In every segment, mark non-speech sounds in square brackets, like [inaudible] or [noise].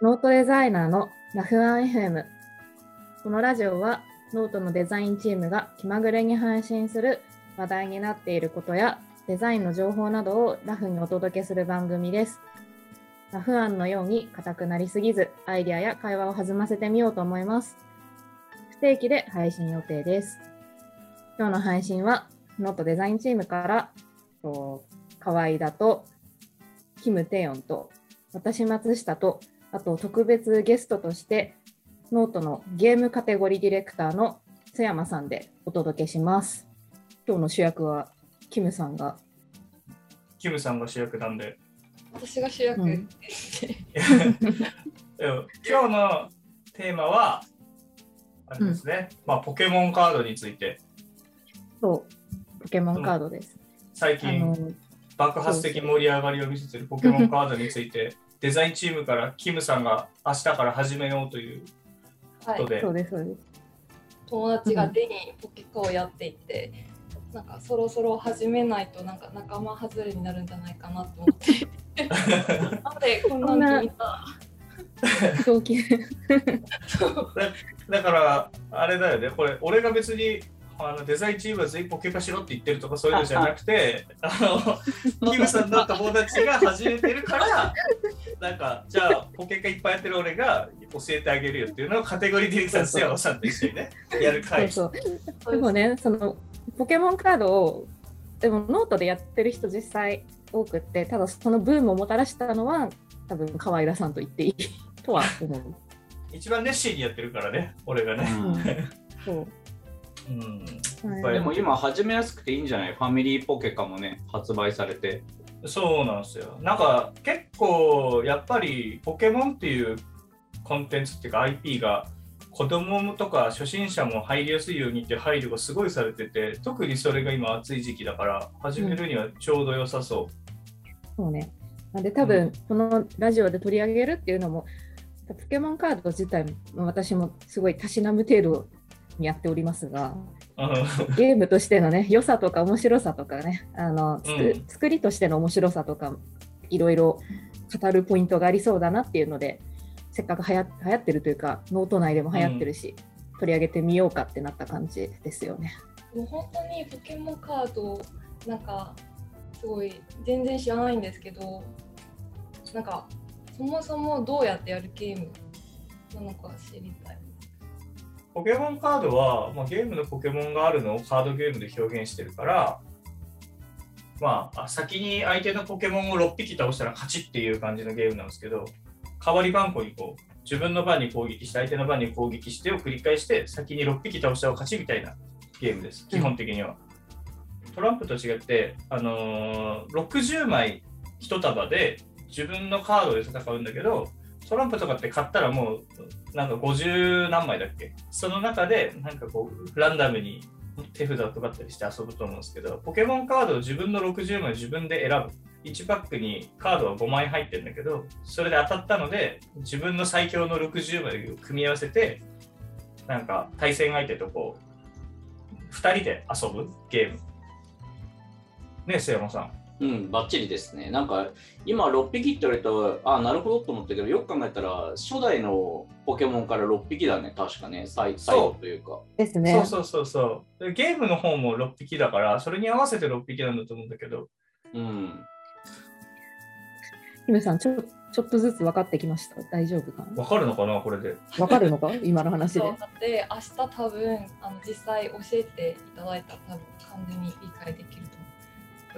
ノートデザイナーのラフ案 FM。このラジオはノートのデザインチームが気まぐれに配信する話題になっていることやデザインの情報などをラフにお届けする番組です。ラフ案のように硬くなりすぎず、アイディアや会話を弾ませてみようと思います。不定期で配信予定です。今日の配信はノートデザインチームから、河合田とキム・テヨンと私松下とあと特別ゲストとしてノートのゲームカテゴリーディレクターの津山さんでお届けします。今日の主役はキムさんが。キムさんが主役なんで。私が主役、うん [laughs] 今日のテーマは、あれですね、まあ、ポケモンカードについて、そう、ポケモンカードです。あ最近の爆発的盛り上がりを見せているポケモンカードについて、デザインチームからキムさんが明日から始めようというはい。ことで、そうです、そうです。友達がデにポケカをやっていて、なんかそろそろ始めないとなんか仲間外れになるんじゃないかなと思って。なんでこんなにみんな表記だから、あれだよね、これ、俺が別にあのデザインチームは全員ポケカしろって言ってるとかそういうのじゃなくて、あのキムさんの友達が始めてるから、なんか、じゃあ、ポケカいっぱいやってる俺が教えてあげるよっていうのをカテゴリーディレクターの瀬山さんと一緒にね、[laughs] やるそう会。そう。でもね、そのポケモンカードを、でもノートでやってる人実際多くって、ただそのブームをもたらしたのは、多分河合田さんと言っていいとは思う。[laughs] 一番熱心にやってるからね、俺がね。そう。うん、はいでも今始めやすくていいんじゃない？ファミリーポケカもね発売されてそうなんですよ。なんか結構やっぱりポケモンっていうコンテンツっていうか IP が子供とか初心者も入りやすいようにって配慮がすごいされてて特にそれが今暑い時期だから始めるにはちょうど良さそそうね。なんで多分、このラジオで取り上げるっていうのも、ポケモンカード自体も私もすごいたしなむ程度にやっておりますが、う。うんゲームとしてのね、良さとか面白さとかね、あの、つくうん。作りとしての面白さとか、いろいろ語るポイントがありそうだなっていうので、せっかくはや流行ってるというか、ノート内でも流行ってるし、取り上げてみようかってなった感じですよね。もう本当にポケモンカードなんかすごい全然知らないんですけどなんかそもそもどうやってやるゲームなのか知りたいポケモンカードは、まあ、ゲームのポケモンがあるのをカードゲームで表現してるから、まあ、あ先に相手のポケモンを6匹倒したら勝ちっていう感じのゲームなんですけど、代わり番号にこう、自分の番に攻撃して、相手の番に攻撃してを繰り返して、先に6匹倒したら勝ちみたいなゲームです、基本的には。トランプと違って、あのー60枚1束で自分のカードで戦うんだけど、トランプとかって買ったらもうなんか50何枚だっけ？その中でなんかこうランダムに手札を配ったりして遊ぶと思うんですけどポケモンカードを自分の60枚自分で選ぶ。1パックにカードは5枚入ってるんだけどそれで当たったので自分の最強の60枚を組み合わせてなんか対戦相手とこう2人で遊ぶゲーム。ねえ瀬山さん。うんバッチリですね。なんか今6匹って言われるとあなるほどと思ったけどよく考えたら初代のポケモンから6匹だね。確かね。最最後というか。ですそうそうそうそう。でゲームの方も6匹だからそれに合わせて6匹なんだと思うんだけど。うん。キムさんちょ、ちょっとずつ分かってきました？大丈夫かな？わかるのかな？これで。分かるのか？[laughs] 今の話で。そう。だって明日多分あの実際教えていただいたら多分完全に理解できると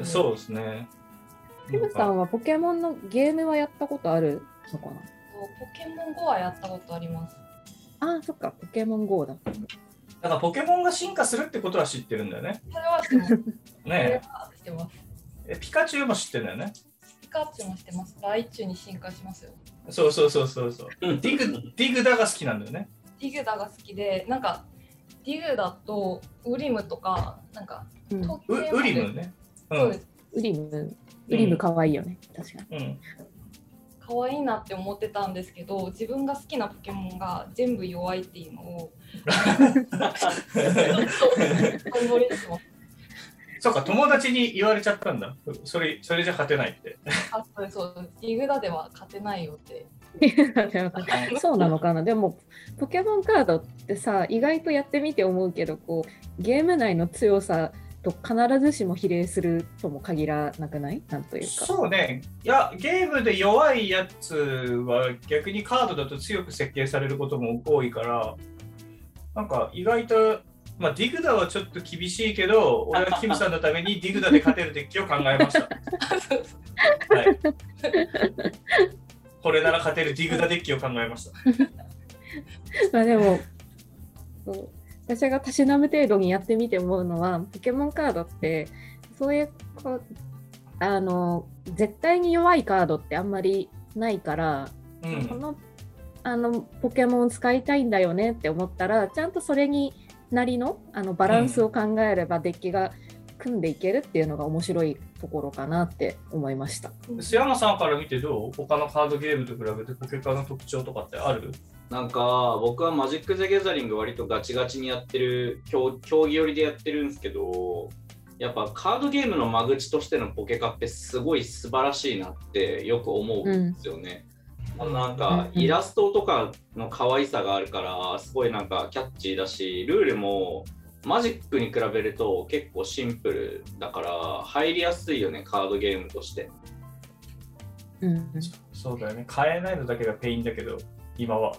そうですね。キムさんはポケモンのゲームはやったことあるのかな？ポケモン GO はやったことあります。ああ、そっか、ポケモン GO だ。だからポケモンが進化するってことは知ってるんだよね。それは知ってます。[laughs] それねは知ってます。え。ピカチュウも知ってるんだよね。ピカチュウも知ってます。ライチュウに進化しますよ。そうそうそうそうそう。うんディグ、ディグダが好きなんだよね。ディグダが好きで、なんかディグダとウリムーとか、なんかうん、ウリムーね。うん。そうです。ウリムー、ウリムーかわいいよね、確かに。うん。可愛いなって思ってたんですけど、自分が好きなポケモンが全部弱いっていうのを。[laughs] そうか、友達に言われちゃったんだ。それそれじゃ勝てないって。あ、そうそうです。リグダでは勝てないよって。[laughs] そうなのかなでもポケモンカードってさ意外とやってみて思うけどこうゲーム内の強さと必ずしも比例するとも限らなくない？なんというか。そうね。いや、ゲームで弱いやつは逆にカードだと強く設計されることも多いから、なんか意外と、まあ、ディグダはちょっと厳しいけど、俺はキムさんのためにディグダで勝てるデッキを考えました。はい、これなら勝てるディグダデッキを考えました。[laughs] まあでも私がたしなむ程度にやってみて思うのはポケモンカードってそういうこうあの絶対に弱いカードってあんまりないから、うん、このあのポケモンを使いたいんだよねって思ったらちゃんとそれになりのあのバランスを考えればデッキが組んでいけるっていうのが面白いところかなって思いました。須山さんから見てどう？他のカードゲームと比べてポケカの特徴とかってある？なんか僕はマジック・ザ・ギャザリング割とガチガチにやってる競競技寄りでやってるんですけどやっぱカードゲームの間口としてのポケカってすごい素晴らしいなってよく思うんですよね。なんかうんイラストとかの可愛さがあるからすごいなんかキャッチーだしルールもマジックに比べると結構シンプルだから入りやすいよねカードゲームとして。うんそうだよね。買えないのだけが pain だけど、今は。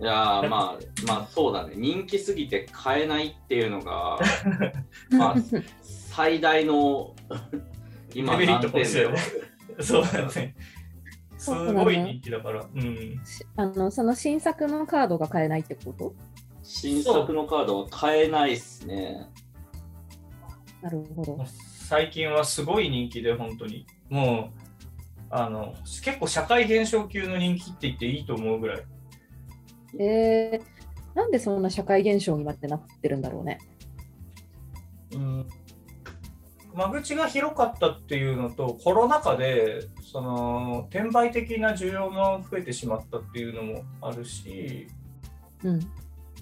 いやー [laughs] まあまあそうだね人気すぎて買えないっていうのが [laughs] まあ最大の [laughs] 今デメリット難点だよ。そうだね。すごい人気だから。うん。しあのその新作のカードが買えないってこと？新作のカードは買えないっすね。なるほど。最近はすごい人気で、本当に。もう、あの、結構社会現象級の人気って言っていいと思うぐらい。えー、なんでそんな社会現象にまでなってるんだろうね。うん。間口が広かったっていうのと、コロナ禍で、その、転売的な需要も増えてしまったっていうのもあるし、うん、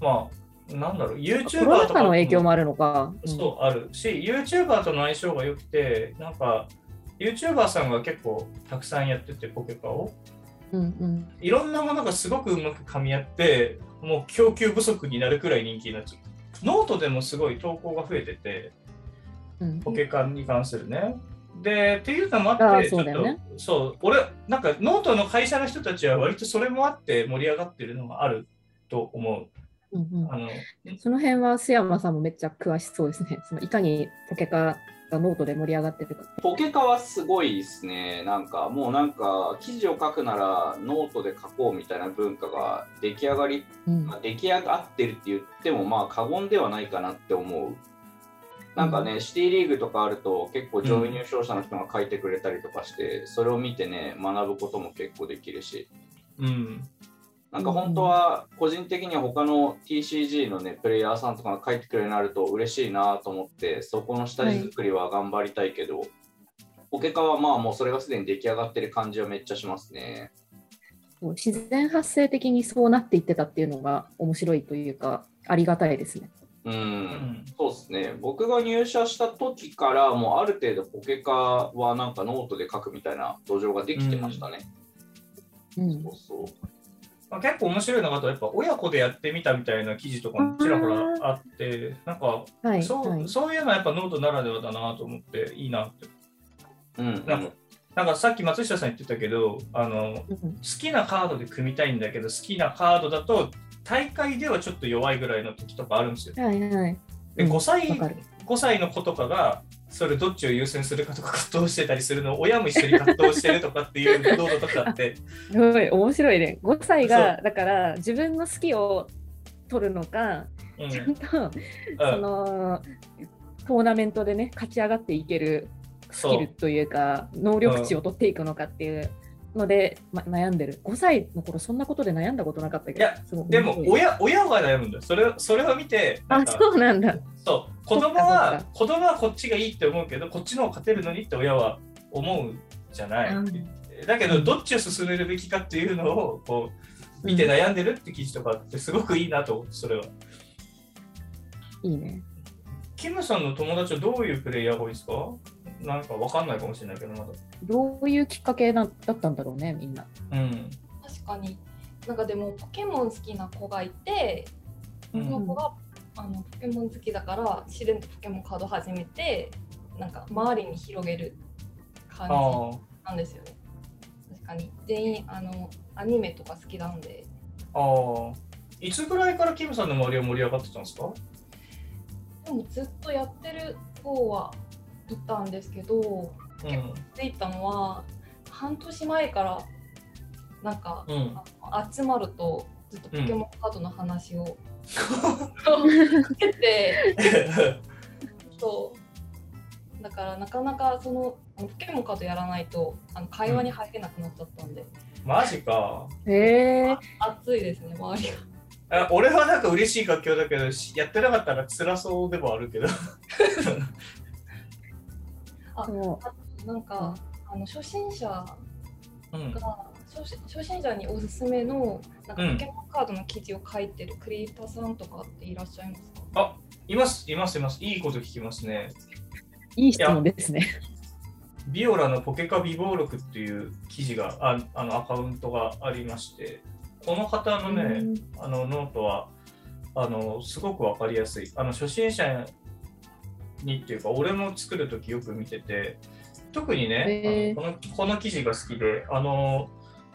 まあ、なんだろう、コ YouTuber とか禍の影響もあるのか。うんそうあるし、YouTuber との相性が良くて、なんか、YouTuber さんが結構たくさんやってて、ポケカを。うんうんいろんなものがすごくうまく噛み合って、もう供給不足になるくらい人気になっちゃう。ノートでもすごい投稿が増えてて、うんポケカに関するね。で、っていうのもあって、ちょっとそうねそう、俺、なんかノートの会社の人たちは割とそれもあって盛り上がってるのがあると思う。うんうんあのその辺は須山さんもめっちゃ詳しそうですね。そのいかにポケカがノートで盛り上がってるか。ポケカはすごいですね。なんかもうなんか記事を書くならノートで書こうみたいな文化が出来上がり、うんまあ、出来上がってるって言ってもまあ過言ではないかなって思う。なんかね、シティリーグとかあると結構上位入賞者の人が書いてくれたりとかして、それを見てね、学ぶことも結構できるし。うん。なんか本当は個人的には他の TCG のね、プレイヤーさんとかが書いてくれるようになると嬉しいなと思って、そこの下地作りは頑張りたいけど、ポケカはまあもうそれがすでに出来上がってる感じはめっちゃしますね。自然発生的にそうなっていってたっていうのが面白いというか、ありがたいですね。うん、うんそうですね。僕が入社した時からもうある程度ポケカはなんかノートで書くみたいな土壌ができてましたね。うんそうそう。まあ、結構面白いのがあとやっぱ親子でやってみたみたいな記事とかもちらほらあってなんかはい、そう,、はい。そういうのはやっぱノートならではだなと思っていいなってうん、うんなんかなんかさっき松下さん言ってたけどあのうん好きなカードで組みたいんだけど好きなカードだと大会ではちょっと弱いぐらいの時とかあるんですよ。はいはい。でうん5歳わかる5歳の子とかがそれどっちを優先するかとか葛藤してたりするのを親も一緒に葛藤してるとかっていうノートとかあって。[laughs] すごい面白いね。5歳がだから自分の好きを取るのか、うん。ちゃんとうん。そのトーナメントでね勝ち上がっていけるスキルというか能力値を取っていくのかっていうので、ま、悩んでる。5歳の頃そんなことで悩んだことなかったけどいやでも親親が悩むんだよ。それをそれを見てあそうなんだ。そう。子供は子供はこっちがいいって思うけどこっちの方が勝てるのにって親は思うじゃない、うん。だけどどっちを進めるべきかっていうのをこう見て悩んでるって記事とかあってすごくいいなと思ってそれは。いいね。キムさんの友達はどういうプレイヤーが多いですか？なんかわかんないかもしれないけど、まだ。どういうきっかけなだったんだろうね、みんな。うん。確かになんかでもポケモン好きな子がいてそうんの子があのポケモン好きだから自然とポケモンカード始めてなんか周りに広げる感じあなんですよね確かに全員あのアニメとか好きなんであ。ああ。いつぐらいからキムさんの周りは盛り上がってたんですか？でもずっとやってる方はいたんですけどうん。ついたのは半年前からなんかうん。あ集まるとずっとポケモンカードの話を、かけて [laughs] そうだからなかなかそのポケモンカードやらないとあの会話に入れなくなっちゃったんで、マジか。へえ熱いですね周りが。あ俺はなんか嬉しい楽曲だけど、しやってなかったら辛そうでもあるけど。そうなんか、あの初心者うん。が初心初心者におすすめのなんかうんポケモンカードの記事を書いてるクリエイターさんとかっていらっしゃいますか、います、います、います。いいこと聞きますね。いい質問ですね。ビオラのポケカ美貌録っていう記事がああのアカウントがありまして、この方のね、あのノートはあのすごくわかりやすい。あの初心者にっていうか、俺も作るときよく見てて、特にね、このこの記事が好きで、あの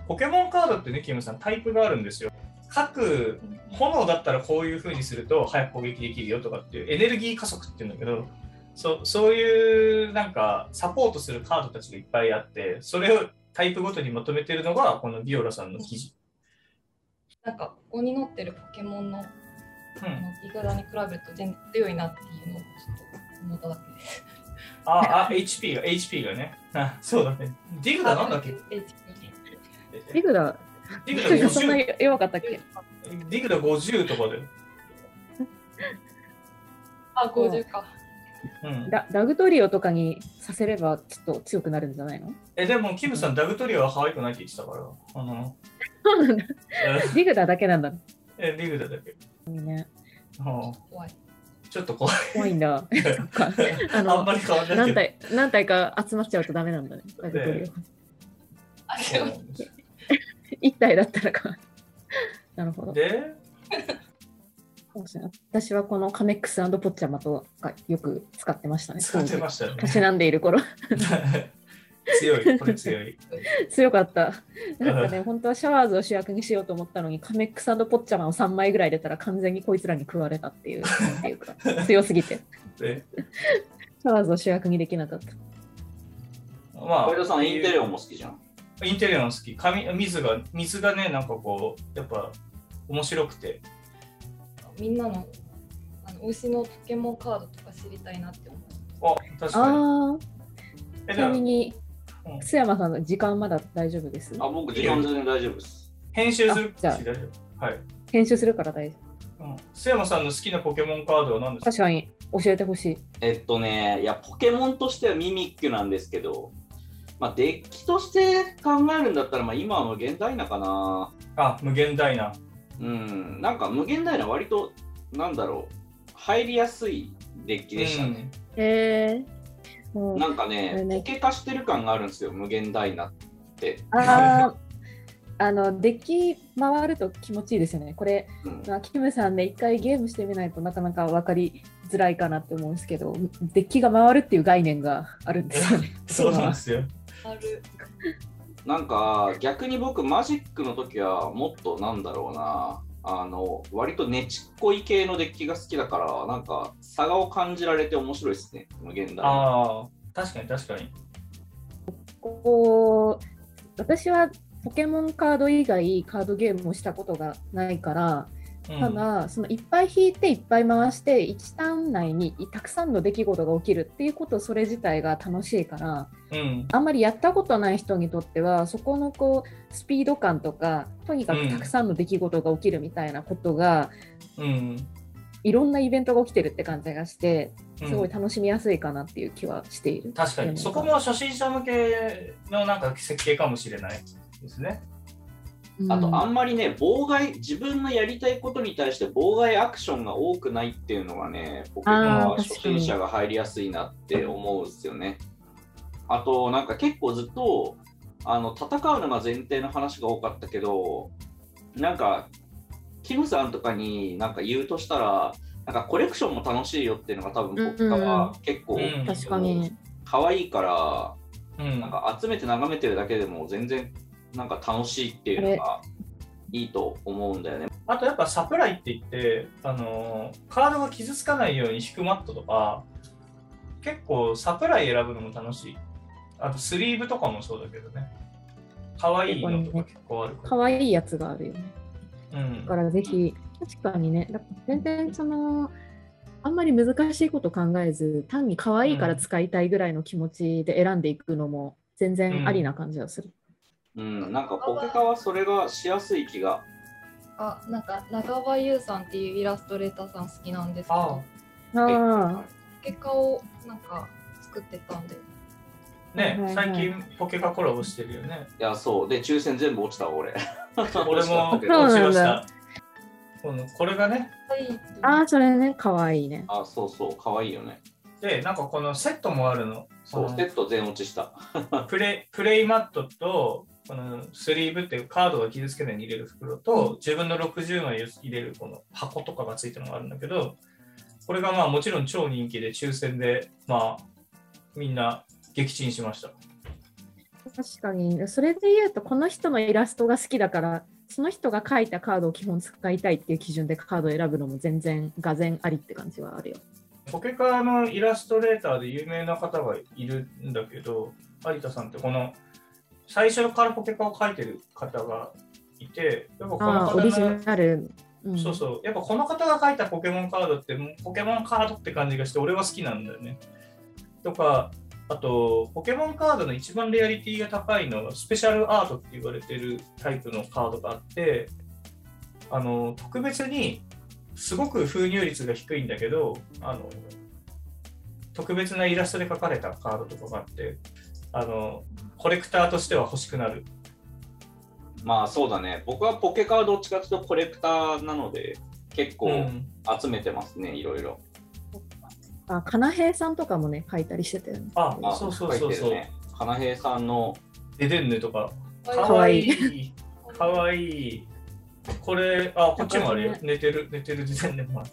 ポケモンカードってね、キムさん、タイプがあるんですよ。各炎だったらこういう風にすると早く攻撃できるよとかっていうエネルギー加速っていうんだけどそそういうなんかサポートするカードたちがいっぱいあってそれをタイプごとにまとめてるのがこのビオラさんの記事。なんかここに載ってるポケモンのうんイグラに比べると全然強いなっていうのをちょっと思っただけです。あ、あ、HP が、HP がね。あそうだね。ディグダなんだっけ？HP リグダ、ディグダそんな50、弱かったっけ？ディグダ50とかで。あ、50か。うん、ララグトリオとかにさせればちょっと強くなるんじゃないの？え、でも、キムさん、ダグトリオは可愛くないって言ってたから。あの、そうなんだ。[laughs] えリグダだけなんだ。えディグダだけ。いいね。うん怖い。ちょっと怖い。怖いんだ。そっかああんのまり変わんない。何体何体か集まっちゃうとダメなんだね。一体だったらか。なるほど。で、私はこのカメックスポッチャマとかよく使ってましたね。使ってましたよねた。しなんでいる頃。[laughs] 強い、これ強い。[laughs] 強かった。なんかね、本当はシャワーズを主役にしようと思ったのに、カメックスポッチャマを3枚ぐらい出たら完全にこいつらに食われたっていう、ていうか、強すぎて。で、[laughs] シャワーズを主役にできなかった。ま小枝さん、インテレオンも好きじゃん。インテリアン好き。紙水が、水がね、なんかこう、やっぱ面白くて。みんなのあの牛のポケモンカードとか知りたいなって思う。あ、確かに。あちなみにうん、須山さんの時間まだ大丈夫です？あ、僕、時間全然大丈夫です。編集する？あじゃあ大丈夫はい。編集するから大丈うん。須山さんの好きなポケモンカードは何ですか？夫。確かに教えてほしい。えっとね、いや、ポケモンとしてはミミックなんですけど、まあ、デッキとして考えるんだったら、まあ、今は無限ダイナかな。あ、無限ダイナ。うん、なんか無限ダイナ割と、なんだろう、入りやすいデッキでしたね。へえもうなんかね、ねポケ化してる感があるんですよ、無限ダイナって。あー [laughs] あのデッキ回ると気持ちいいですよね。これ、うんまあ、キムさんで一回ゲームしてみないとなかなか分かりづらいかなって思うんですけど、デッキが回るっていう概念があるんですよね。[laughs] そうなんですよ。なんか逆に僕マジックの時はもっとなんだろうなあの割とねちっこい系のデッキが好きだからなんか差がを感じられて面白いですね無限大ああ、確かに確かに。こう私はポケモンカード以外カードゲームをしたことがないから、うんただそのいっぱい引いていっぱい回して1ターン内にたくさんの出来事が起きるっていうことそれ自体が楽しいからうん。あんまりやったことない人にとってはそこのこうスピード感とかとにかくたくさんの出来事が起きるみたいなことが、うん。いろんなイベントが起きてるって感じがしてうんすごい楽しみやすいかなっていう気はしている。確かに、そこも初心者向けのなんか設計かもしれないですね。あとあんんまりね、妨害、自分のやりたいことに対して妨害アクションが多くないっていうのがね、ポケモンは初心者が入りやすいなって思うんですよね。あと、なんか結構ずっとあの戦うのが前提の話が多かったけど、なんか、キムさんとかになんか言うとしたら、なんかコレクションも楽しいよっていうのが多分僕は結構、うん確かに。可愛いから、うんなんか集めて眺めてるだけでも全然なんか楽しいっていうのがいいと思うんだよね。あとやっぱサプライって言って、あのーカードが傷つかないように引くマットとか、結構サプライ選ぶのも楽しい。あとスリーブとかもそうだけどね。可愛いのとか結構あるから。可愛いやつがあるよね。うんだからぜひ、確かにね、だ全然その、あんまり難しいこと考えず、単に可愛いから使いたいぐらいの気持ちで選んでいくのも全然ありな感じがする。うん、なんかポケカはそれがしやすい気が。あなんか長場優さんっていうイラストレーターさん好きなんですけあどあ結果をなんか作ってたんでね、最近ポケカコラボしてるよね。いや、そう。で、抽選全部落ちたわ俺。[laughs] 俺も落ちました。このこれがね、はいあ、ああ、それね、可愛いね。あ、そうそう。かわいいよね。で、なんかこのセットもあるの。そう、セット全落ちした。プレイプレイマットとこのスリーブっていうカードが傷つけないように入れる袋と、自分の60枚を入れるこの箱とかがついたのがあるんだけどこれがまあもちろん超人気で抽選でまあみんな撃沈しました。確かに、それで言うと、この人のイラストが好きだから、その人が描いたカードを基本使いたいっていう基準でカードを選ぶのも全然、がぜありって感じはあるよ。ポケカのイラストレーターで有名な方がいるんだけど有田さんってこの最初からポケカを描いてる方がいてやっぱこの方オリジのナル。うんそうそう。やっぱこの方が書いたポケモンカードって、ポケモンカードって感じがして、俺は好きなんだよね。とか、あと、ポケモンカードの一番レアリティが高いのが、スペシャルアートって言われてるタイプのカードがあって、あの、特別に、すごく封入率が低いんだけど、あの、特別なイラストで描かれたカードとかがあって、あの、コレクターとしては欲しくなる。まあそうだね。僕はポケカはどっちかというとコレクターなので、結構うん集めてますね、いろいろ。あ、かなへいさんとかもね、描いたりしてたよね。ああ、そうそうそうそう。ね。かなへいさんの、デデンヌとか。かかわいいい。かわいい。これ、あ、こっちもあるよこ。寝てる、寝てる時点でもある。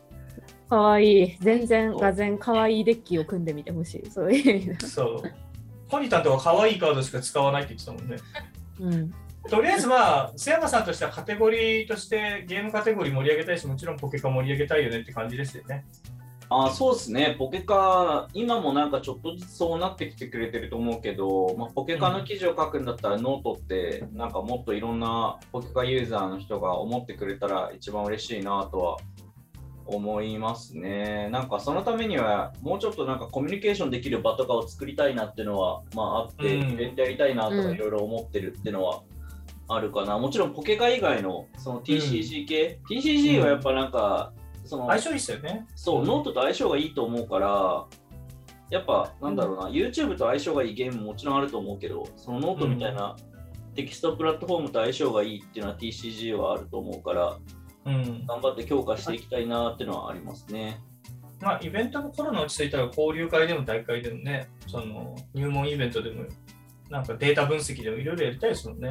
かわいい。全然、がぜんかわいいデッキを組んでみてほしい。そういう意味で。そう。コニタンとはかわいいカードしか使わないって言ってたもんね。うん。とりあえずまあ、瀬山さんとしてはカテゴリーとしてゲームカテゴリー盛り上げたいし、もちろんポケカ盛り上げたいよねって感じですよね。あそうですね、ポケカ、今もなんかちょっとずつそうなってきてくれてると思うけど、まあ、ポケカの記事を書くんだったら、ノートって、なんかもっといろんなポケカユーザーの人が思ってくれたら一番嬉しいなとは思いますね。なんかそのためには、もうちょっとなんかコミュニケーションできる場とかを作りたいなっていうのは、まああって、うん。イベントやりたいなとかうん。いろいろ思ってるっていうのはあるかな。もちろんポケカ以外のその TCG 系、TCG はやっぱなんか、その相性いいっすよね。そう、ノートと相性がいいと思うから、やっぱ、なんだろうな、YouTube と相性がいいゲームももちろんあると思うけど、そのノートみたいなテキストプラットフォームと相性がいいっていうのは TCG はあると思うから、うん。頑張って強化していきたいなっていうのはありますね。まあ、イベントもコロナ落ち着いたら交流会でも大会でもね、その入門イベントでも、なんかデータ分析でもいろいろやりたいですもんね。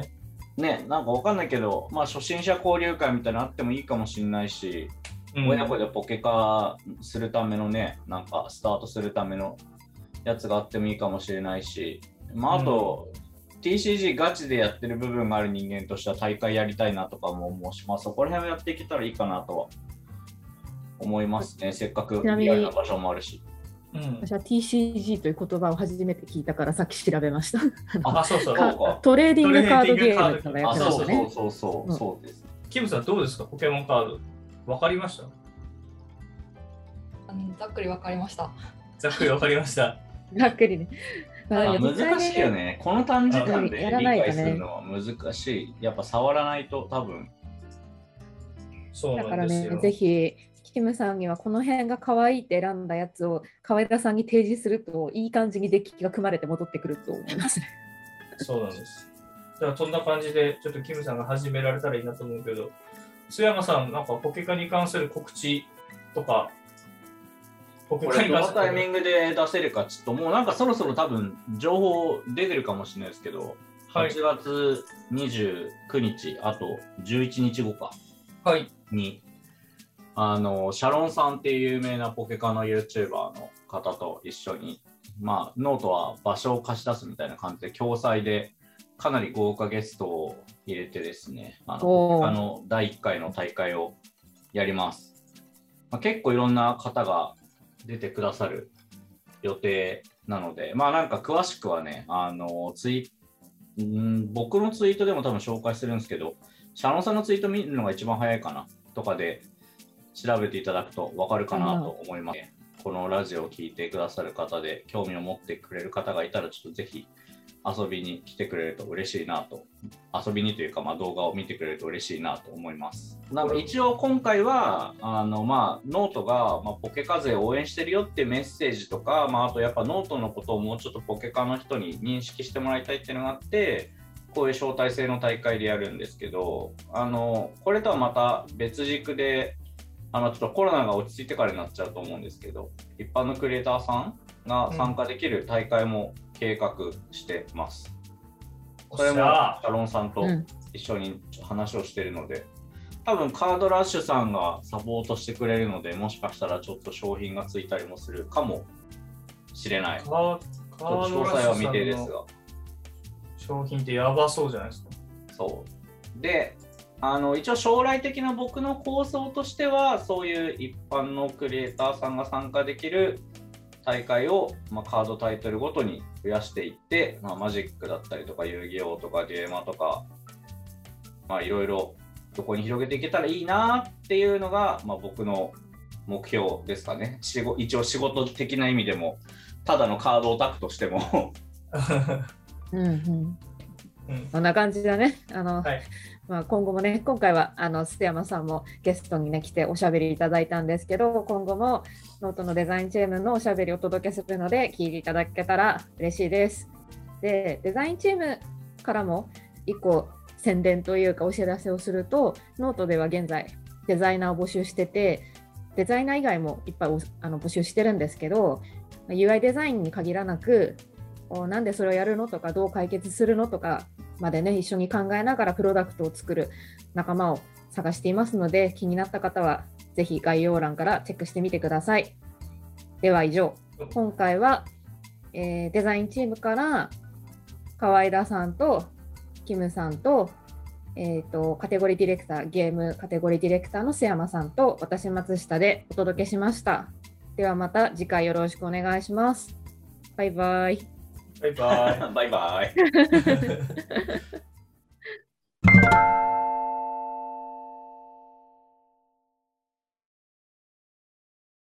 ね、なんかわかんないけど、まあ初心者交流会みたいなのあってもいいかもしれないし、うん親子でポケカするためのね、なんかスタートするためのやつがあってもいいかもしれないし、まああと、TCG ガチでやってる部分がある人間としては大会やりたいなとかも思うし、まあそこら辺をやっていけたらいいかなとは思いますね。せっかくちなみにリアルな場所もあるし。うん、私は TCG という言葉を初めて聞いたからさっき調べました。あ、そうそう。そうかトレーディングカードゲームとかやあ、ってそうそうましたね。そうそう、うんそうです。キムさんどうですか？ポケモンカード。わかりました？ざっくりわかりました。ざっくりわかりました。ざっくりね。難しいよね。この短時間でやら理ないとね解するのは難しい。やっぱ触らないと多分。そうだからなんですよ。ね、ぜひ、キムさんにはこの辺が可愛いって選んだやつを河枝さんに提示すると、いい感じにデッキが組まれて戻ってくると思います。[laughs] そうなんです。じゃあ、そんな感じで、ちょっとキムさんが始められたらいいなと思うけど、須山さん、なんかポケカに関する告知とか、これどのタイミングで出せるかちょっともうなんかそろそろ多分情報出てるかもしれないですけど、はい。8月29日あと11日後か。はい。にあのシャロンさんっていう有名なポケカの YouTuber の方と一緒にまあノートは場所を貸し出すみたいな感じで共催でかなり豪華ゲストを入れてですねあのの第1回の大会をやります、まあ、結構いろんな方が出てくださる予定なのでまあなんか詳しくはねあのツイん僕のツイートでも多分紹介してるんですけどシャロンさんのツイート見るのが一番早いかなとかで調べていただくと分かるかなと思います。このラジオを聞いてくださる方で興味を持ってくれる方がいたらちょっとぜひ遊びに来てくれると嬉しいなと遊びにというか、まあ、動画を見てくれると嬉しいなと思います。なんか一応今回はあの、まあ、ノートが、まあ、ポケカ勢を応援してるよっていうメッセージとか、まあ、あとやっぱノートのことをもうちょっとポケカの人に認識してもらいたいっていうのがあってこういう招待制の大会でやるんですけどあのこれとはまた別軸であのちょっとコロナが落ち着いてからになっちゃうと思うんですけど一般のクリエイターさんが参加できる大会も計画してます。それもシャロンさんとうん一緒に話をしてるので、多分カードラッシュさんがサポートしてくれるので、もしかしたらちょっと商品がついたりもするかもしれない。詳細は未定ですが。商品ってやばそうじゃないですか。そう。で、あの一応将来的な僕の構想としては、そういう一般のクリエイターさんが参加できる大会を、まあ、カードタイトルごとに増やしていって、まあ、マジックだったりとか遊戯王とかゲーマーとか、まあいろいろどこに広げていけたらいいなっていうのが、まあ、僕の目標ですかね。一応仕事的な意味でも、ただのカードオタクとしても [laughs] うんうんうんそんな感じだね。あの、はいまあ、今後もね、今回はあの須山さんもゲストにね来ておしゃべりいただいたんですけど、今後もノートのデザインチームのおしゃべりをお届けするので、聞いていただけたら嬉しいです。で、デザインチームからも一個宣伝というかお知らせをすると、ノートでは現在デザイナーを募集してて、デザイナー以外もいっぱいあの募集してるんですけど、UI デザインに限らなく、おなんでそれをやるのとかどう解決するのとかまでね一緒に考えながらプロダクトを作る仲間を探していますので気になった方はぜひ概要欄からチェックしてみてください。では以上今回は、えーデザインチームから河合田さんとキムさんと,、えー、とカテゴリーディレクターゲームカテゴリーディレクターの瀬山さんと私松下でお届けしました。ではまた次回よろしくお願いします。バイバイ。バイバイ。バイバイ。